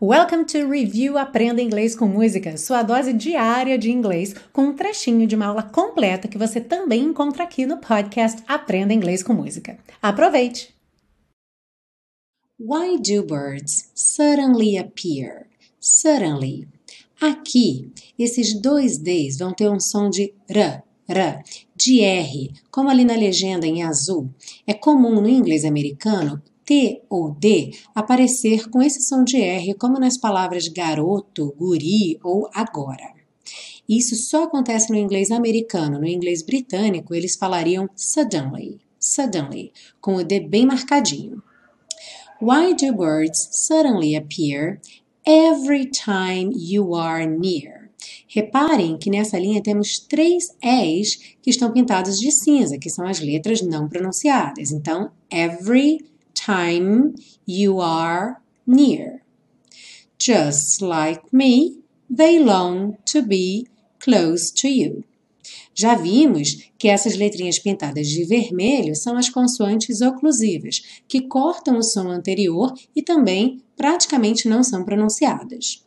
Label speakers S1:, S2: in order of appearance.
S1: Welcome to Review Aprenda Inglês com Música, sua dose diária de inglês, com um trechinho de uma aula completa que você também encontra aqui no podcast Aprenda Inglês com Música. Aproveite!
S2: Why do birds suddenly appear? Suddenly. Aqui, esses dois Ds vão ter um som de R, R, de R, como ali na legenda em azul. É comum no inglês americano T ou D aparecer com som de R, como nas palavras garoto, guri ou agora. Isso só acontece no inglês americano. No inglês britânico, eles falariam suddenly, suddenly, com o D bem marcadinho. Why do birds suddenly appear every time you are near? Reparem que nessa linha temos três E's que estão pintados de cinza, que são as letras não pronunciadas. Então, every time you are near. Just like me, they long to be close to you. Já vimos que essas letrinhas pintadas de vermelho são as consoantes oclusivas, que cortam o som anterior e também praticamente não são pronunciadas.